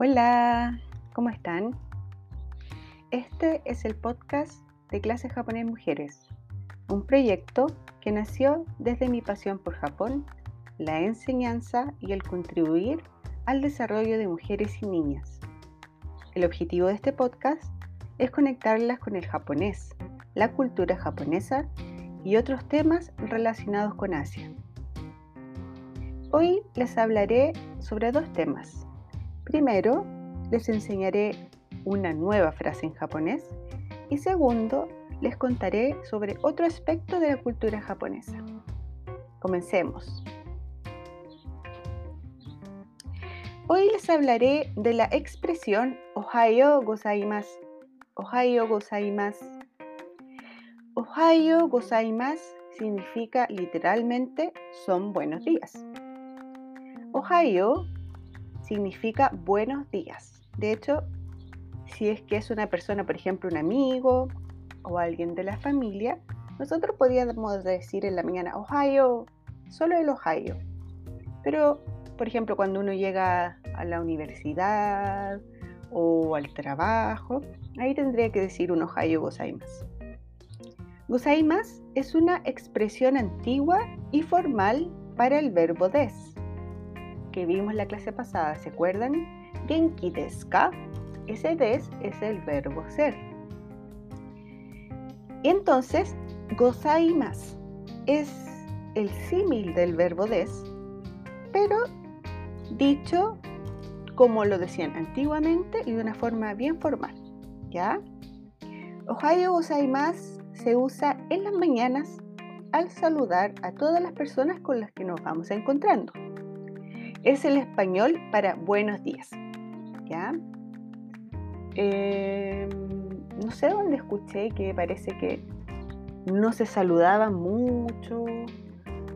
Hola, ¿cómo están? Este es el podcast de Clases Japonés Mujeres, un proyecto que nació desde mi pasión por Japón, la enseñanza y el contribuir al desarrollo de mujeres y niñas. El objetivo de este podcast es conectarlas con el japonés, la cultura japonesa y otros temas relacionados con Asia. Hoy les hablaré sobre dos temas Primero, les enseñaré una nueva frase en japonés y segundo, les contaré sobre otro aspecto de la cultura japonesa. Comencemos. Hoy les hablaré de la expresión Ohayo gozaimasu. Ohayo gozaimasu. Ohayo gozaimasu significa literalmente son buenos días. Ohayo significa buenos días. De hecho, si es que es una persona, por ejemplo, un amigo o alguien de la familia, nosotros podríamos decir en la mañana Ohio, solo el Ohio. Pero, por ejemplo, cuando uno llega a la universidad o al trabajo, ahí tendría que decir un Ohio gozaimasu. Gozaimasu es una expresión antigua y formal para el verbo des vimos la clase pasada, ¿se acuerdan? Genki desu? Ese des es el verbo ser. Y entonces, gozaimasu es el símil del verbo des, pero dicho como lo decían antiguamente y de una forma bien formal. ¿Ya? Ohayo gozaimasu se usa en las mañanas al saludar a todas las personas con las que nos vamos encontrando es el español para buenos días. ¿Ya? Em, no sé dónde escuché que parece que no se saludaban mucho,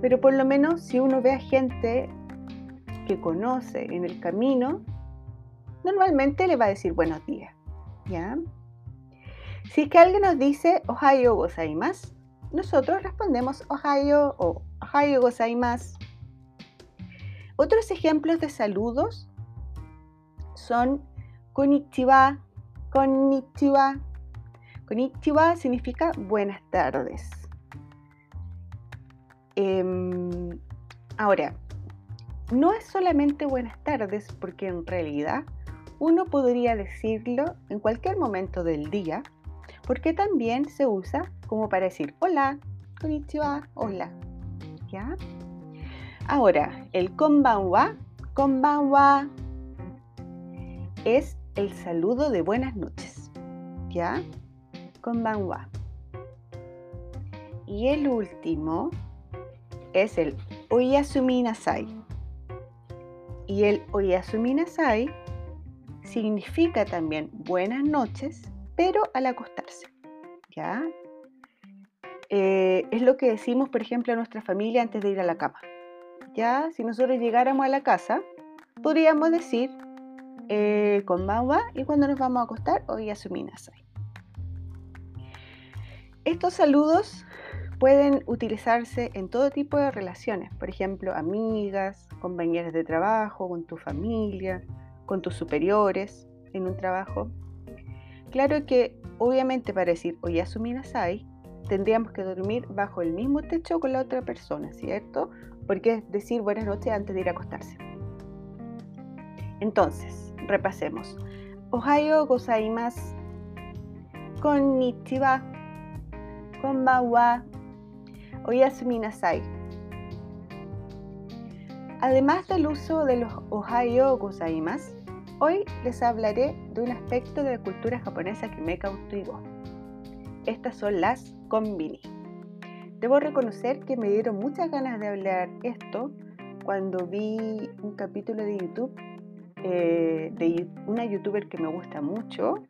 pero por lo menos si uno ve a gente que conoce en el camino, normalmente le va a decir buenos días. ¿Ya? Si es que alguien nos dice Ohio gozaimasu, nosotros respondemos Ohio o Ohio gozaimasu otros ejemplos de saludos son konnichiwa, konnichiwa. Konnichiwa significa buenas tardes. Em, ahora, no es solamente buenas tardes porque en realidad uno podría decirlo en cualquier momento del día porque también se usa como para decir hola, konnichiwa, hola. ¿Ya? Ahora, el konbanwa, konbanwa es el saludo de buenas noches. ¿Ya? Konbanwa. Y el último es el oyasumi nasai. Y el oyasumi nasai significa también buenas noches, pero al acostarse. ¿Ya? Eh, es lo que decimos, por ejemplo, a nuestra familia antes de ir a la cama ya si nosotros llegáramos a la casa, podríamos decir eh, con Mawa y cuando nos vamos a acostar, hoy asuminasai. Estos saludos pueden utilizarse en todo tipo de relaciones, por ejemplo, amigas, compañeras de trabajo, con tu familia, con tus superiores en un trabajo. Claro que obviamente para decir asuminasai tendríamos que dormir bajo el mismo techo con la otra persona, ¿cierto? Porque es decir buenas noches antes de ir a acostarse. Entonces, repasemos. Ohayo gozaimasu. Konnichiwa. Konbanwa. Oyasumi nasai. Además del uso de los Ohayo gozaimasu, hoy les hablaré de un aspecto de la cultura japonesa que me cautivó. Estas son las konbini. Debo reconocer que me dieron muchas ganas de hablar esto cuando vi un capítulo de YouTube eh, de una youtuber que me gusta mucho,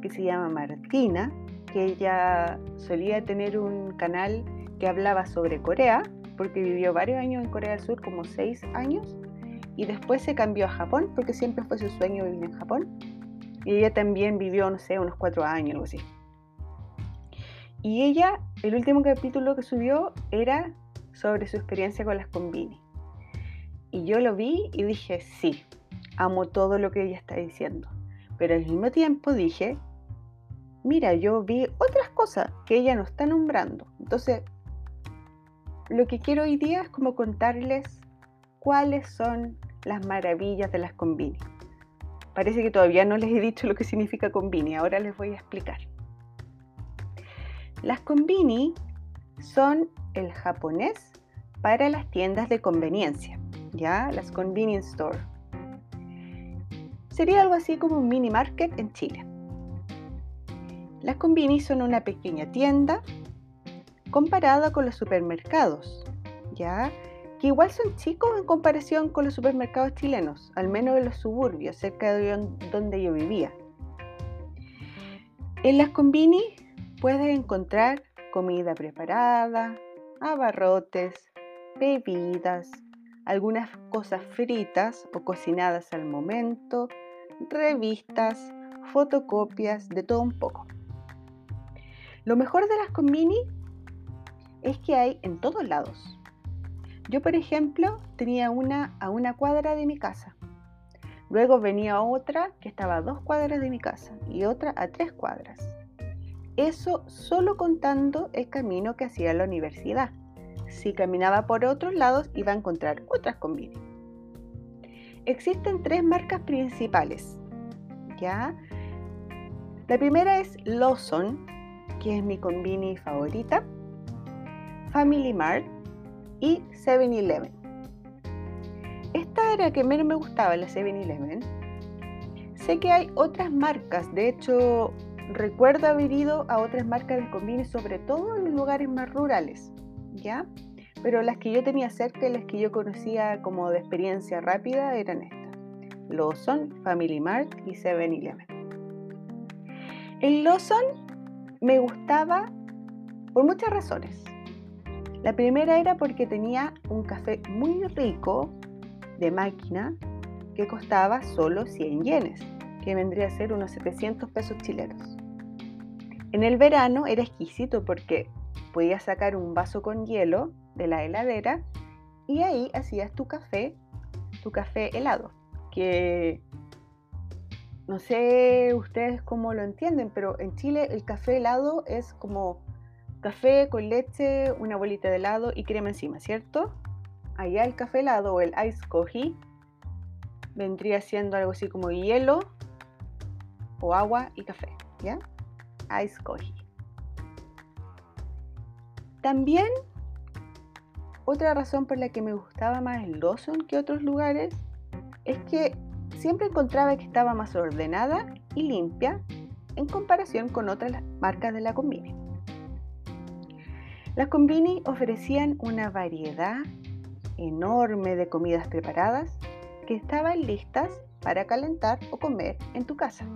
que se llama Martina, que ella solía tener un canal que hablaba sobre Corea, porque vivió varios años en Corea del Sur, como seis años, y después se cambió a Japón, porque siempre fue su sueño vivir en Japón. Y ella también vivió, no sé, unos cuatro años, algo así. Y ella, el último capítulo que subió era sobre su experiencia con las combini. Y yo lo vi y dije, sí, amo todo lo que ella está diciendo. Pero al mismo tiempo dije, mira, yo vi otras cosas que ella no está nombrando. Entonces, lo que quiero hoy día es como contarles cuáles son las maravillas de las combini. Parece que todavía no les he dicho lo que significa combini, ahora les voy a explicar. Las combini son el japonés para las tiendas de conveniencia, ¿ya? Las convenience store. Sería algo así como un mini market en Chile. Las combini son una pequeña tienda comparada con los supermercados, ¿ya? Que igual son chicos en comparación con los supermercados chilenos, al menos en los suburbios, cerca de donde yo vivía. En las combini puedes encontrar comida preparada, abarrotes, bebidas, algunas cosas fritas o cocinadas al momento, revistas, fotocopias, de todo un poco. Lo mejor de las combini es que hay en todos lados. Yo, por ejemplo, tenía una a una cuadra de mi casa. Luego venía otra que estaba a dos cuadras de mi casa y otra a tres cuadras. Eso solo contando el camino que hacía a la universidad. Si caminaba por otros lados iba a encontrar otras combini. Existen tres marcas principales. ¿ya? La primera es Lawson, que es mi combini favorita, Family Mart y 7-Eleven. Esta era que menos me gustaba, la 7-Eleven. Sé que hay otras marcas, de hecho recuerdo haber ido a otras marcas de combini, sobre todo en los lugares más rurales, ¿ya? Pero las que yo tenía cerca y las que yo conocía como de experiencia rápida eran estas. Lawson, Family Mart y 7-Eleven. El Lawson me gustaba por muchas razones. La primera era porque tenía un café muy rico de máquina que costaba solo 100 yenes, que vendría a ser unos 700 pesos chilenos. En el verano era exquisito porque podías sacar un vaso con hielo de la heladera y ahí hacías tu café, tu café helado que no sé ustedes cómo lo entienden, pero en Chile el café helado es como café con leche, una bolita de helado y crema encima, ¿cierto? Allá el café helado o el ice coffee vendría siendo algo así como hielo o agua y café, ¿ya? Ice coffee. También otra razón por la que me gustaba más el Lawson que otros lugares es que siempre encontraba que estaba más ordenada y limpia en comparación con otras marcas de la Combini. Las Combini ofrecían una variedad enorme de comidas preparadas que estaban listas para calentar o comer en tu casa.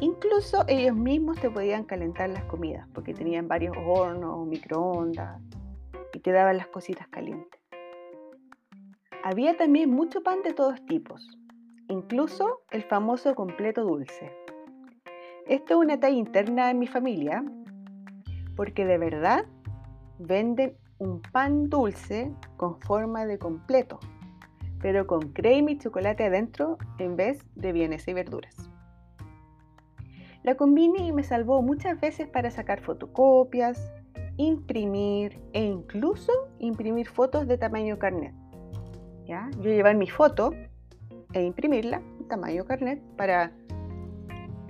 Incluso ellos mismos te podían calentar las comidas porque tenían varios hornos microondas y te daban las cositas calientes. Había también mucho pan de todos tipos, incluso el famoso completo dulce. Esto es una talla interna en mi familia, porque de verdad venden un pan dulce con forma de completo, pero con crema y chocolate adentro en vez de bienes y verduras. La combini me salvó muchas veces para sacar fotocopias, imprimir e incluso imprimir fotos de tamaño carnet. ¿ya? Yo llevar mi foto e imprimirla, tamaño carnet, para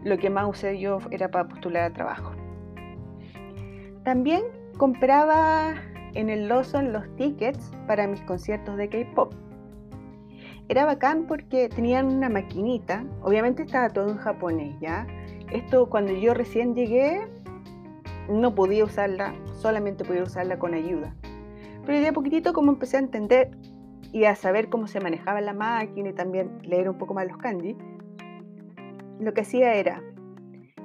lo que más usé yo era para postular a trabajo. También compraba en el Lawson los tickets para mis conciertos de K-pop. Era bacán porque tenían una maquinita, obviamente estaba todo en japonés, ¿ya? Esto cuando yo recién llegué no podía usarla, solamente podía usarla con ayuda. Pero de a poquitito como empecé a entender y a saber cómo se manejaba la máquina y también leer un poco más los kanji, lo que hacía era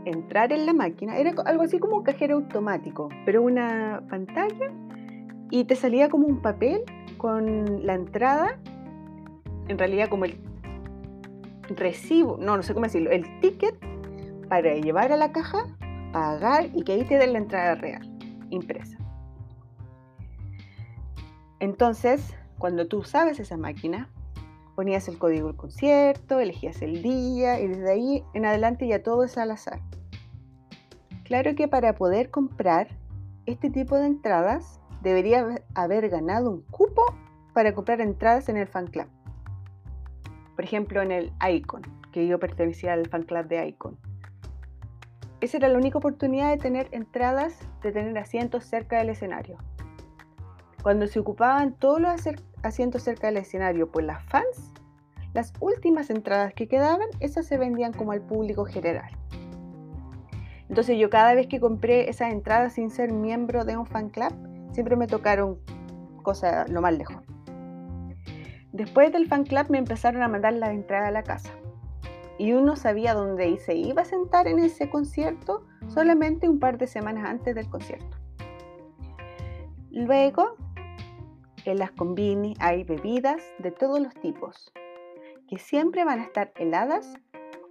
entrar en la máquina, era algo así como un cajero automático, pero una pantalla y te salía como un papel con la entrada, en realidad como el recibo, no, no sé cómo decirlo, el ticket para llevar a la caja, pagar y que ahí te den la entrada real, impresa. Entonces, cuando tú sabes esa máquina, Ponías el código del concierto, elegías el día y desde ahí en adelante ya todo es al azar. Claro que para poder comprar este tipo de entradas debería haber ganado un cupo para comprar entradas en el fan club. Por ejemplo, en el Icon, que yo pertenecía al fan club de Icon. Esa era la única oportunidad de tener entradas, de tener asientos cerca del escenario. Cuando se ocupaban todos los asientos cerca del escenario por las fans, las últimas entradas que quedaban, esas se vendían como al público general. Entonces yo cada vez que compré esas entradas sin ser miembro de un fan club, siempre me tocaron cosas lo más lejos. Después del fan club me empezaron a mandar la entrada a la casa. Y uno sabía dónde se iba a sentar en ese concierto solamente un par de semanas antes del concierto. Luego, en las combini hay bebidas de todos los tipos, que siempre van a estar heladas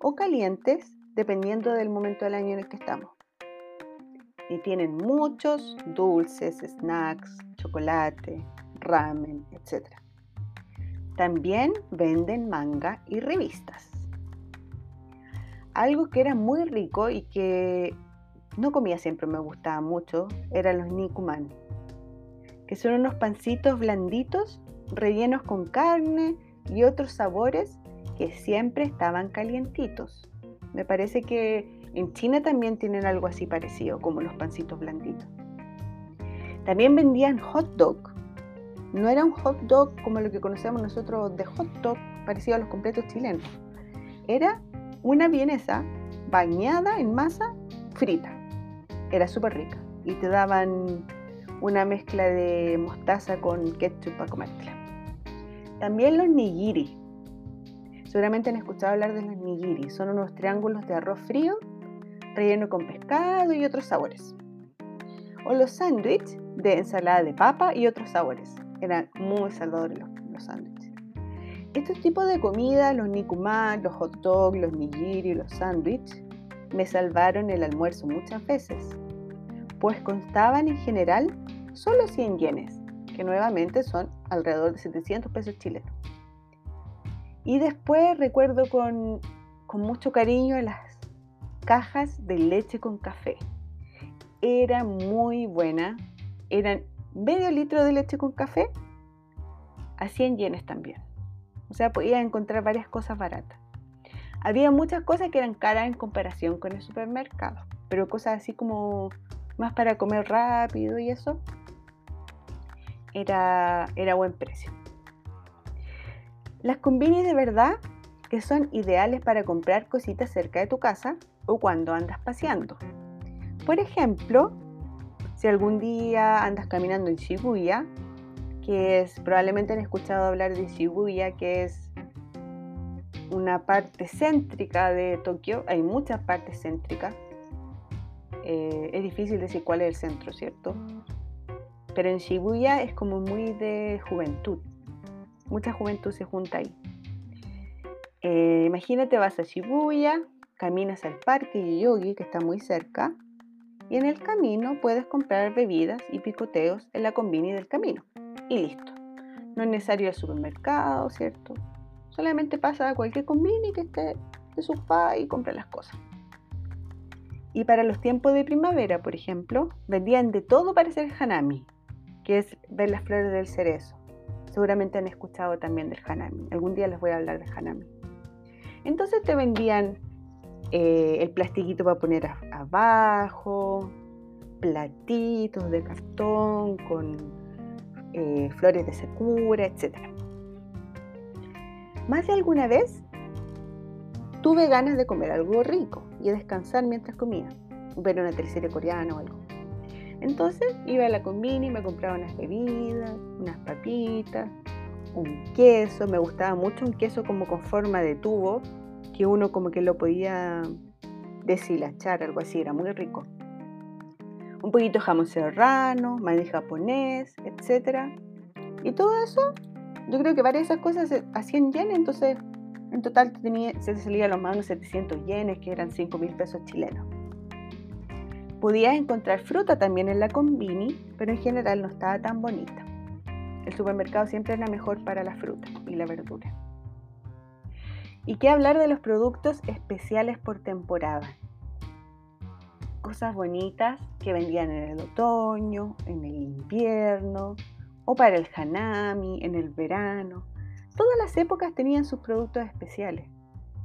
o calientes dependiendo del momento del año en el que estamos. Y tienen muchos dulces, snacks, chocolate, ramen, etc. También venden manga y revistas. Algo que era muy rico y que no comía siempre, me gustaba mucho, eran los nikuman, que son unos pancitos blanditos rellenos con carne y otros sabores que siempre estaban calientitos. Me parece que en China también tienen algo así parecido, como los pancitos blanditos. También vendían hot dog. No era un hot dog como lo que conocemos nosotros de hot dog, parecido a los completos chilenos. Era una vienesa bañada en masa frita. Era súper rica. Y te daban una mezcla de mostaza con ketchup para comértela. También los nigiri. Seguramente han escuchado hablar de los nigiri. Son unos triángulos de arroz frío relleno con pescado y otros sabores. O los sándwiches de ensalada de papa y otros sabores. Eran muy salvadores los, los sándwiches. Estos tipos de comida, los nikuman, los hot dogs, los nigiri, los sándwiches, me salvaron el almuerzo muchas veces, pues constaban en general solo 100 yenes, que nuevamente son alrededor de 700 pesos chilenos. Y después recuerdo con, mucho cariño las cajas de leche con café. Era muy buena. Eran medio litro de leche con café a 100 yenes también. O sea, podía encontrar varias cosas baratas. Había muchas cosas que eran caras en comparación con el supermercado, pero cosas así como más para comer rápido y eso, era, era buen precio. Las combinis de verdad que son ideales para comprar cositas cerca de tu casa o cuando andas paseando. Por ejemplo, si algún día andas caminando en Shibuya, que es, probablemente han escuchado hablar de Shibuya, que es una parte céntrica de Tokio, hay muchas partes céntricas, eh, es difícil decir cuál es el centro, ¿cierto? Pero en Shibuya es como muy de juventud, mucha juventud se junta ahí. Eh, imagínate, vas a Shibuya, caminas al parque Yogi, que está muy cerca, y en el camino puedes comprar bebidas y picoteos en la combini del camino. Y listo. No es necesario el supermercado, ¿cierto? Solamente pasa a cualquier combini que esté de su spa y compra las cosas. Y para los tiempos de primavera, por ejemplo, vendían de todo para hacer hanami, que es ver las flores del cerezo. Seguramente han escuchado también del hanami. Algún día les voy a hablar del hanami. Entonces te vendían eh, el plastiquito para poner abajo, platitos de cartón con eh, flores de secura, etc. Más de alguna vez tuve ganas de comer algo rico y de descansar mientras comía, ver una tercera coreana o algo. Entonces iba a la combini y me compraba unas bebidas, unas papitas, un queso. Me gustaba mucho un queso como con forma de tubo, que uno como que lo podía deshilachar, algo así, era muy rico. Un poquito de jamón serrano, maíz japonés, etc. Y todo eso, yo creo que varias de esas cosas a 100 yenes, entonces en total tenía, se te salía los más unos 700 yenes, que eran 5 mil pesos chilenos. Podías encontrar fruta también en la combini, pero en general no estaba tan bonita. El supermercado siempre era mejor para la fruta y la verdura. ¿Y qué hablar de los productos especiales por temporada? Cosas bonitas que vendían en el otoño, en el invierno, o para el hanami, en el verano. Todas las épocas tenían sus productos especiales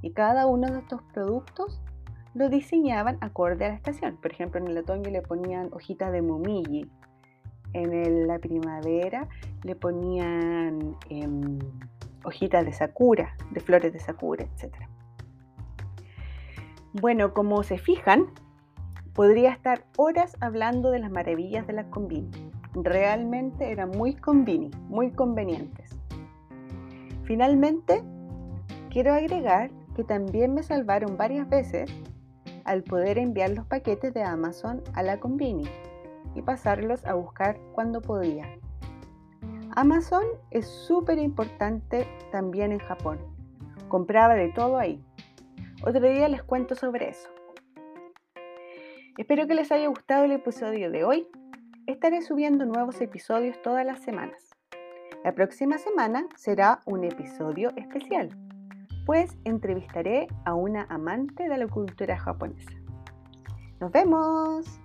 y cada uno de estos productos lo diseñaban acorde a la estación. Por ejemplo, en el otoño le ponían hojitas de momiji, en la primavera le ponían em, hojitas de sakura, de flores de sakura, etc. Bueno, como se fijan, podría estar horas hablando de las maravillas de las combini. Realmente eran muy convini, muy convenientes. Finalmente, quiero agregar que también me salvaron varias veces al poder enviar los paquetes de Amazon a la Combini y pasarlos a buscar cuando podía. Amazon es súper importante también en Japón. Compraba de todo ahí. Otro día les cuento sobre eso. Espero que les haya gustado el episodio de hoy. Estaré subiendo nuevos episodios todas las semanas. La próxima semana será un episodio especial pues entrevistaré a una amante de la cultura japonesa. ¡Nos vemos!